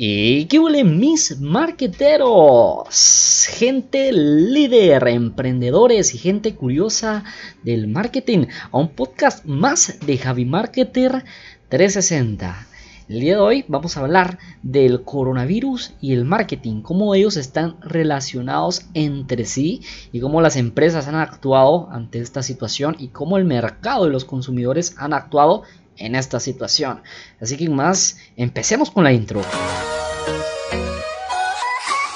¿Y qué huele mis marqueteros? Gente líder, emprendedores y gente curiosa del marketing a un podcast más de Javi Marketer 360. El día de hoy vamos a hablar del coronavirus y el marketing, cómo ellos están relacionados entre sí y cómo las empresas han actuado ante esta situación y cómo el mercado y los consumidores han actuado en esta situación. Así que más, empecemos con la intro.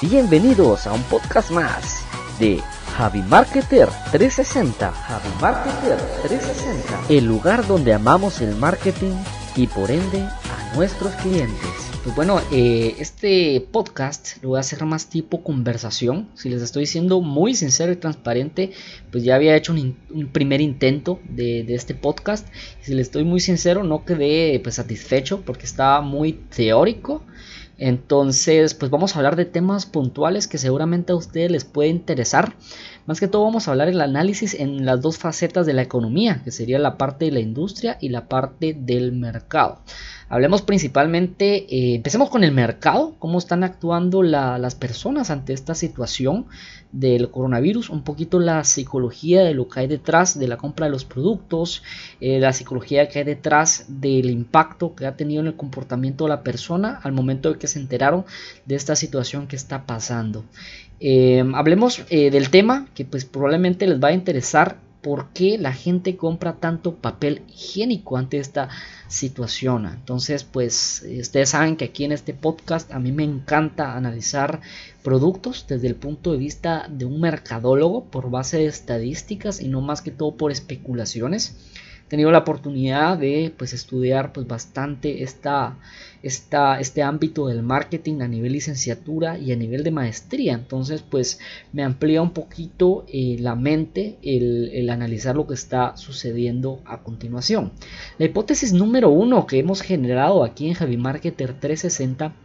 Bienvenidos a un podcast más de Javi Marketer 360. Javi Marketer 360. El lugar donde amamos el marketing y por ende a nuestros clientes. Pues bueno, eh, este podcast lo voy a hacer más tipo conversación. Si les estoy siendo muy sincero y transparente, pues ya había hecho un, primer intento de, este podcast. Si les estoy muy sincero, no quedé pues, satisfecho porque estaba muy teórico. Entonces, pues vamos a hablar de temas puntuales que seguramente a ustedes les puede interesar. Más que todo vamos a hablar el análisis en las dos facetas de la economía, que sería la parte de la industria y la parte del mercado. Hablemos principalmente, eh, empecemos con el mercado, cómo están actuando las personas ante esta situación del coronavirus, un poquito la psicología de lo que hay detrás de la compra de los productos, eh, la psicología que hay detrás del impacto que ha tenido en el comportamiento de la persona al momento de que se enteraron de esta situación que está pasando. Eh, hablemos del tema que pues probablemente les va a interesar por qué la gente compra tanto papel higiénico ante esta situación. Entonces, pues ustedes saben que aquí en este podcast a mí me encanta analizar productos desde el punto de vista de un mercadólogo por base de estadísticas y no más que todo por especulaciones tenido la oportunidad de pues, estudiar pues, bastante esta, esta, este ámbito del marketing a nivel licenciatura y a nivel de maestría. Entonces, pues me amplía un poquito eh, la mente el, analizar lo que está sucediendo a continuación. La hipótesis número uno que hemos generado aquí en Javi Marketer 360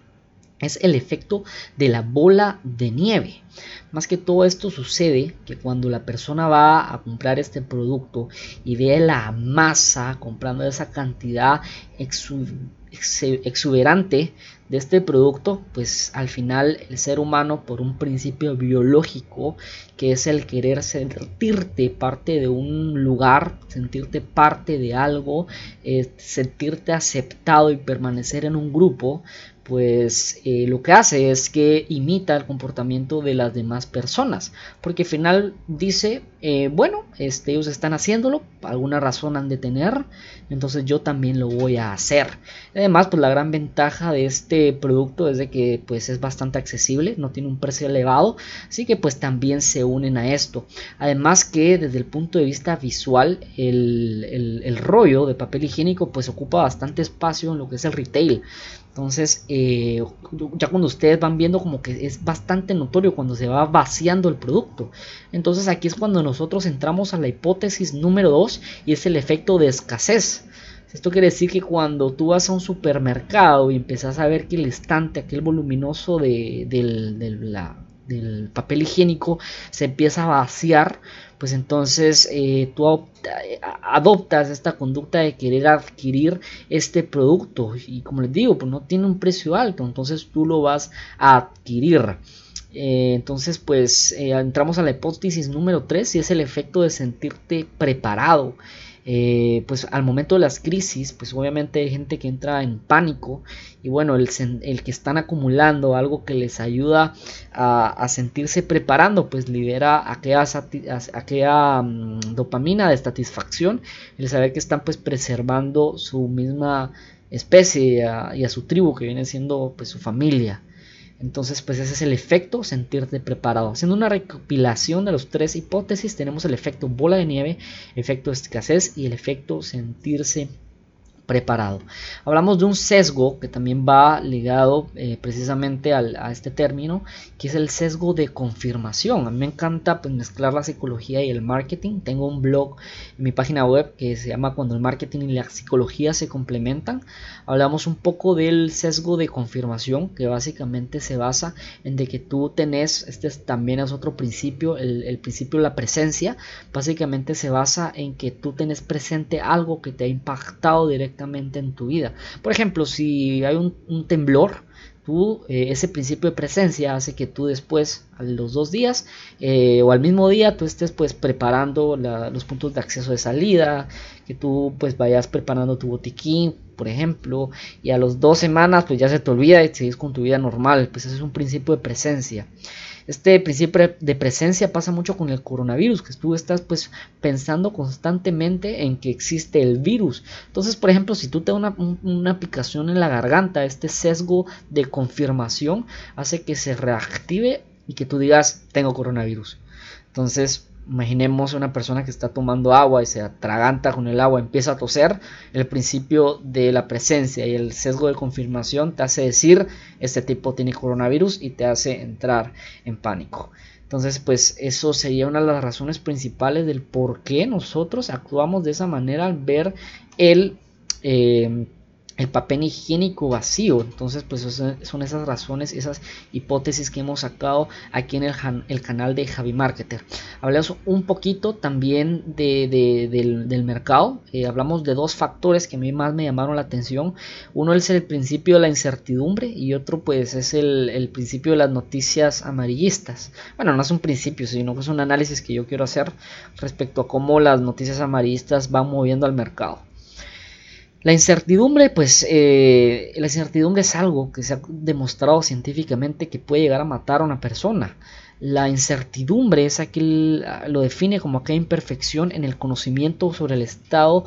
es el efecto de la bola de nieve. Más que todo esto sucede que cuando la persona va a comprar este producto y ve la masa comprando esa cantidad exuberante de este producto, pues al final el ser humano por un principio biológico que es el querer sentirte parte de un lugar, sentirte parte de algo, eh, sentirte aceptado y permanecer en un grupo, pues eh, lo que hace es que imita el comportamiento de las demás personas. Porque al final dice, eh, bueno, este, ellos están haciéndolo, alguna razón han de tener, entonces yo también lo voy a hacer. Además, pues la gran ventaja de este producto es de que pues es bastante accesible, no tiene un precio elevado, así que pues también se unen a esto. Además que desde el punto de vista visual, el, el rollo de papel higiénico pues ocupa bastante espacio en lo que es el retail. Entonces, eh, ya cuando ustedes van viendo como que es bastante notorio cuando se va vaciando el producto. Entonces aquí es cuando nosotros entramos a la hipótesis número 2 y es el efecto de escasez. Esto quiere decir que cuando tú vas a un supermercado y empiezas a ver que el estante, aquel voluminoso de, del papel higiénico, se empieza a vaciar, pues entonces eh, tú adoptas esta conducta de querer adquirir este producto y como les digo, pues no tiene un precio alto, entonces tú lo vas a adquirir. Eh, entonces pues eh, entramos a la hipótesis número 3 y es el efecto de sentirte preparado. Eh, pues al momento de las crisis, pues obviamente hay gente que entra en pánico y bueno, el, que están acumulando algo que les ayuda a, sentirse preparando, pues libera aquella, mm, dopamina de satisfacción, el saber que están pues preservando su misma especie y a su tribu que viene siendo pues su familia. Entonces, pues ese es el efecto sentirte preparado. Haciendo una recopilación de los tres hipótesis, tenemos el efecto bola de nieve, efecto escasez y el efecto sentirse preparado. Hablamos de un sesgo que también va ligado eh, precisamente a este término, que es el sesgo de confirmación. A mí me encanta pues, mezclar la psicología y el marketing. Tengo un blog en mi página web que se llama Cuando el marketing y la psicología se complementan. Hablamos un poco del sesgo de confirmación, que básicamente se basa en de que tú tenés, este también es otro principio, el, el principio de la presencia, básicamente se basa en que tú tenés presente algo que te ha impactado directamente en tu vida. Por ejemplo, si hay un, temblor, tú, eh, ese principio de presencia hace que tú después, a los dos días eh, o al mismo día, tú estés pues preparando los puntos de acceso de salida, que tú pues vayas preparando tu botiquín, por ejemplo, y a los dos semanas pues ya se te olvida y sigues con tu vida normal, pues ese es un principio de presencia. Este principio de presencia pasa mucho con el coronavirus, que tú estás pues pensando constantemente en que existe el virus. Entonces, por ejemplo, si tú te das una, una aplicación en la garganta, este sesgo de confirmación hace que se reactive y que tú digas, tengo coronavirus. Entonces, Imaginemos una persona que está tomando agua y se atraganta con el agua, empieza a toser. El principio de la presencia y el sesgo de confirmación te hace decir este tipo tiene coronavirus y te hace entrar en pánico. Entonces, pues eso sería una de las razones principales del por qué nosotros actuamos de esa manera al ver el eh, el papel higiénico vacío. Entonces, pues son esas razones, esas hipótesis que hemos sacado aquí en el, canal de Javi Marketer. Hablamos un poquito también del, mercado. Eh, hablamos de dos factores que a mí más me llamaron la atención. Uno es el principio de la incertidumbre y otro pues es el, el principio de las noticias amarillistas. Bueno, no es un principio, sino que es un análisis que yo quiero hacer respecto a cómo las noticias amarillistas van moviendo al mercado. La incertidumbre, pues eh, la incertidumbre es algo que se ha demostrado científicamente que puede llegar a matar a una persona. La incertidumbre es aquel, lo define como aquella imperfección en el conocimiento sobre el estado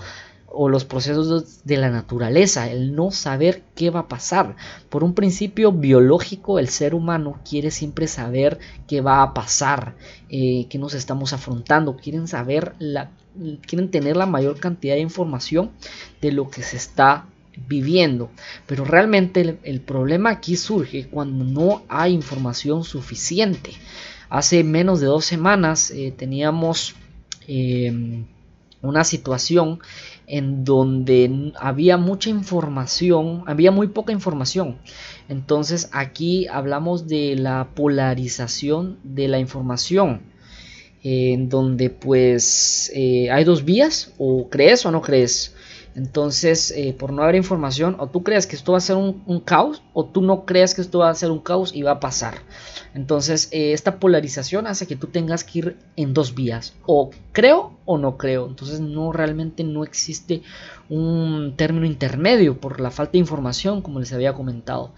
o los procesos de la naturaleza, el no saber qué va a pasar. Por un principio biológico, el ser humano quiere siempre saber qué va a pasar, eh, qué nos estamos afrontando, quieren saber, la, quieren tener la mayor cantidad de información de lo que se está viviendo. Pero realmente el, problema aquí surge cuando no hay información suficiente. Hace menos de dos semanas eh, teníamos em, una situación en donde había mucha información, había muy poca información. Entonces aquí hablamos de la polarización de la información, en donde pues eh, hay dos vías, o crees o no crees. Entonces, eh, por no haber información, o tú crees que esto va a ser un, caos, o tú no crees que esto va a ser un caos y va a pasar. Entonces, eh, esta polarización hace que tú tengas que ir en dos vías, o creo o no creo. Entonces, no realmente no existe un término intermedio por la falta de información, como les había comentado.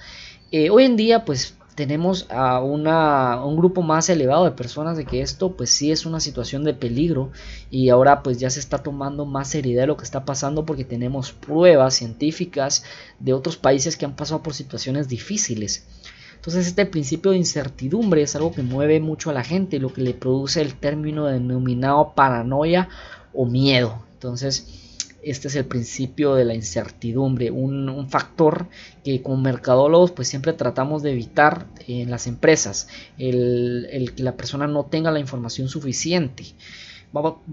Eh, hoy en día, pues tenemos a, un grupo más elevado de personas de que esto pues sí es una situación de peligro y ahora pues ya se está tomando más seriedad de lo que está pasando porque tenemos pruebas científicas de otros países que han pasado por situaciones difíciles. Entonces este principio de incertidumbre es algo que mueve mucho a la gente, lo que le produce el término denominado paranoia o miedo. Entonces este es el principio de la incertidumbre, un, factor que como mercadólogos pues siempre tratamos de evitar en las empresas, el, que la persona no tenga la información suficiente.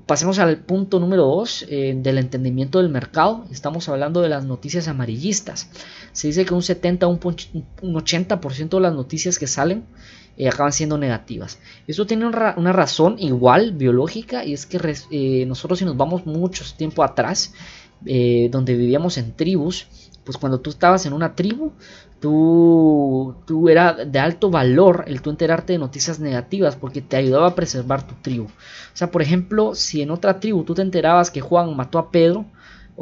Pasemos al punto número 2 eh, del entendimiento del mercado. Estamos hablando de las noticias amarillistas. Se dice que un 70 un 80% de las noticias que salen eh, acaban siendo negativas. Esto tiene una, razón igual biológica y es que eh, nosotros si nos vamos mucho tiempo atrás, eh, donde vivíamos en tribus, pues cuando tú estabas en una tribu, tú, tú era de alto valor el tú enterarte de noticias negativas porque te ayudaba a preservar tu tribu. O sea, por ejemplo, si en otra tribu tú te enterabas que Juan mató a Pedro,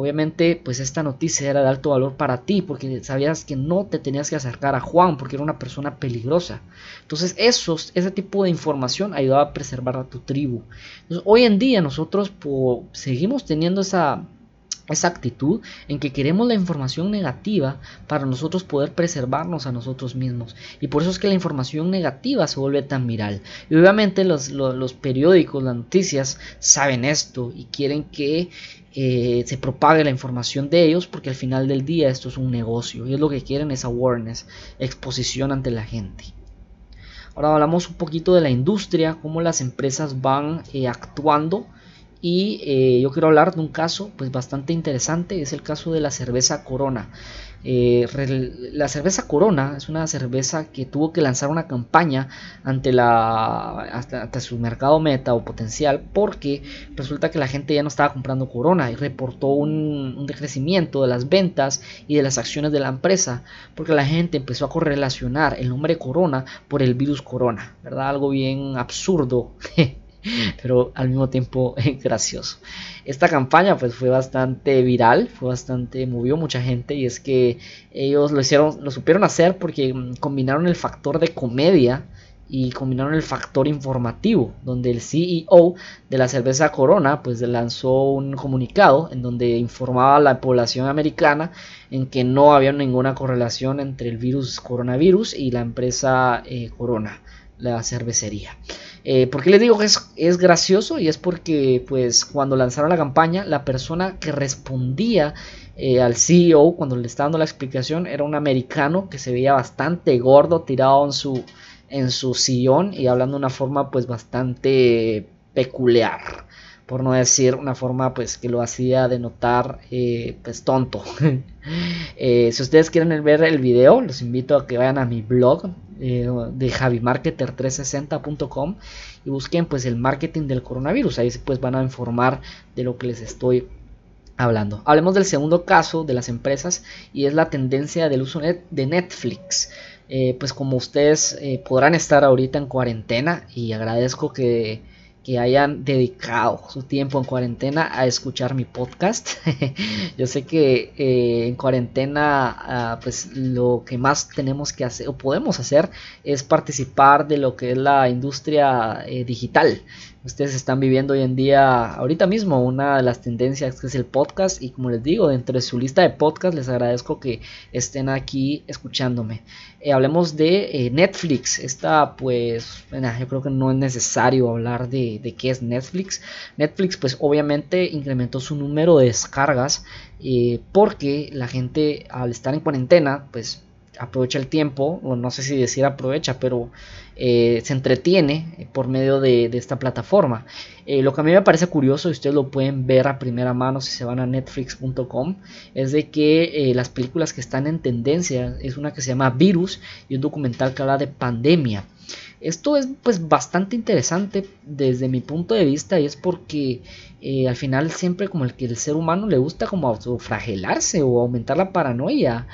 Obviamente, pues esta noticia era de alto valor para ti porque sabías que no te tenías que acercar a Juan porque era una persona peligrosa. Entonces, esos, ese tipo de información ayudaba a preservar a tu tribu. hoy en día nosotros seguimos teniendo esa, esa actitud en que queremos la información negativa para nosotros poder preservarnos a nosotros mismos. Y por eso es que la información negativa se vuelve tan viral. Y obviamente los, los periódicos, las noticias saben esto y quieren que eh, se propague la información de ellos porque al final del día esto es un negocio y es lo que quieren es awareness, exposición ante la gente. Ahora hablamos un poquito de la industria, cómo las empresas van eh, actuando y eh, yo quiero hablar de un caso pues bastante interesante, es el caso de la cerveza Corona. Eh, la cerveza Corona es una cerveza que tuvo que lanzar una campaña ante, la, su mercado meta o potencial porque resulta que la gente ya no estaba comprando Corona y reportó un, un decrecimiento de las ventas y de las acciones de la empresa porque la gente empezó a correlacionar el nombre Corona por el virus Corona, ¿verdad? Algo bien absurdo. pero al mismo tiempo gracioso. Esta campaña pues fue bastante viral, fue bastante, movió mucha gente y es que ellos lo hicieron, lo supieron hacer porque mm, combinaron el factor de comedia y combinaron el factor informativo, donde el CEO de la cerveza Corona pues lanzó un comunicado en donde informaba a la población americana en que no había ninguna correlación entre el virus coronavirus y la empresa eh, Corona, la cervecería. Eh, ¿Por qué les digo que es, gracioso? Y es porque pues cuando lanzaron la campaña, la persona que respondía eh, al CEO cuando le estaba dando la explicación era un americano que se veía bastante gordo, tirado en su, en su sillón y hablando de una forma pues bastante peculiar por no decir una forma pues que lo hacía denotar eh, pues tonto eh, si ustedes quieren ver el video los invito a que vayan a mi blog eh, de javimarketer360.com y busquen pues el marketing del coronavirus. Ahí pues van a informar de lo que les estoy hablando. Hablemos del segundo caso de las empresas y es la tendencia del uso de Netflix. Eh, pues como ustedes podrán estar ahorita en cuarentena y agradezco que que hayan dedicado su tiempo en cuarentena a escuchar mi podcast. Yo sé que eh, en cuarentena ah, pues lo que más tenemos que hacer o podemos hacer es participar de lo que es la industria eh, digital ustedes están viviendo hoy en día, ahorita mismo, una de las tendencias que es el podcast. Y como les digo, dentro de su lista de podcast, les agradezco que estén aquí escuchándome. Eh, hablemos de eh, Netflix. Esta, pues, yo creo que no es necesario hablar de, de, qué es Netflix. Netflix, pues, obviamente incrementó su número de descargas eh, porque la gente, al estar en cuarentena, pues aprovecha el tiempo, o no sé si decir aprovecha, pero eh, se entretiene por medio de, esta plataforma. Eh, lo que a mí me parece curioso, y ustedes lo pueden ver a primera mano si se van a netflix.com, es de que eh, las películas que están en tendencia es una que se llama Virus y un documental que habla de pandemia. Esto es pues bastante interesante desde mi punto de vista y es porque al final siempre como el que el ser humano le gusta como autofragelarse o aumentar la paranoia.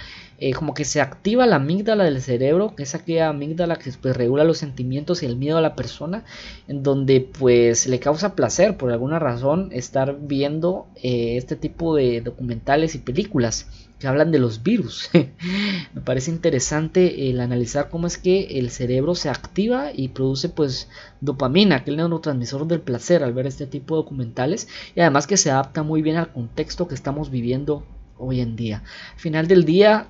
Eh, como que se activa la amígdala del cerebro, que es aquella amígdala que pues, regula los sentimientos y el miedo a la persona, en donde pues le causa placer por alguna razón estar viendo eh, este tipo de documentales y películas que hablan de los virus. Me parece interesante el analizar cómo es que el cerebro se activa y produce pues dopamina, que es el neurotransmisor del placer al ver este tipo de documentales y además que se adapta muy bien al contexto que estamos viviendo hoy en día. Al final del día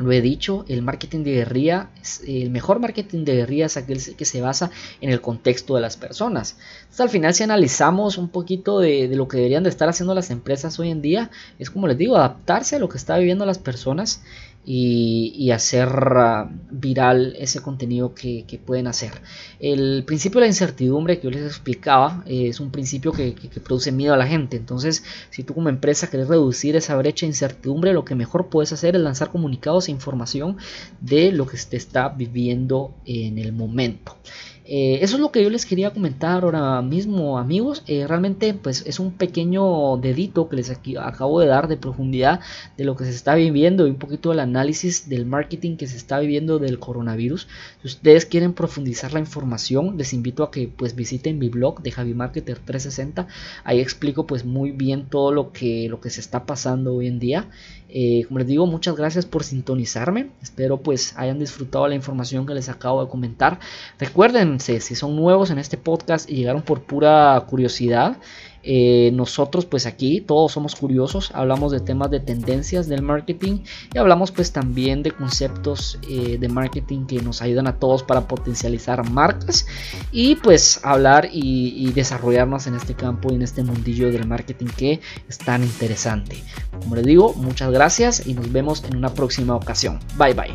lo he dicho, el marketing de guerrilla, el mejor marketing de guerrilla es aquel que se basa en el contexto de las personas. Entonces, al final, si analizamos un poquito de, de, lo que deberían de estar haciendo las empresas hoy en día, es como les digo, adaptarse a lo que está viviendo las personas y, hacer ah, viral ese contenido que, pueden hacer. El principio de la incertidumbre que yo les explicaba eh, es un principio que, produce miedo a la gente. Entonces, si tú como empresa quieres reducir esa brecha de incertidumbre, lo que mejor puedes hacer es lanzar comunicados e información de lo que se está viviendo en el momento. Eh, eso es lo que yo les quería comentar ahora mismo, amigos. Eh, realmente, pues es un pequeño dedito que les acabo de dar de profundidad de lo que se está viviendo y un poquito del análisis del marketing que se está viviendo del coronavirus. Si ustedes quieren profundizar la información, les invito a que pues visiten mi blog de Javi Marketer 360. Ahí explico pues muy bien todo lo que, lo que se está pasando hoy en día. Eh, como les digo, muchas gracias por sintonizarme. Espero pues hayan disfrutado la información que les acabo de comentar. Si son nuevos en este podcast y llegaron por pura curiosidad, eh, nosotros pues aquí todos somos curiosos, hablamos de temas de tendencias del marketing y hablamos pues también de conceptos eh, de marketing que nos ayudan a todos para potencializar marcas y pues hablar y desarrollarnos en este campo y en este mundillo del marketing que es tan interesante. Como les digo, muchas gracias y nos vemos en una próxima ocasión. Bye bye.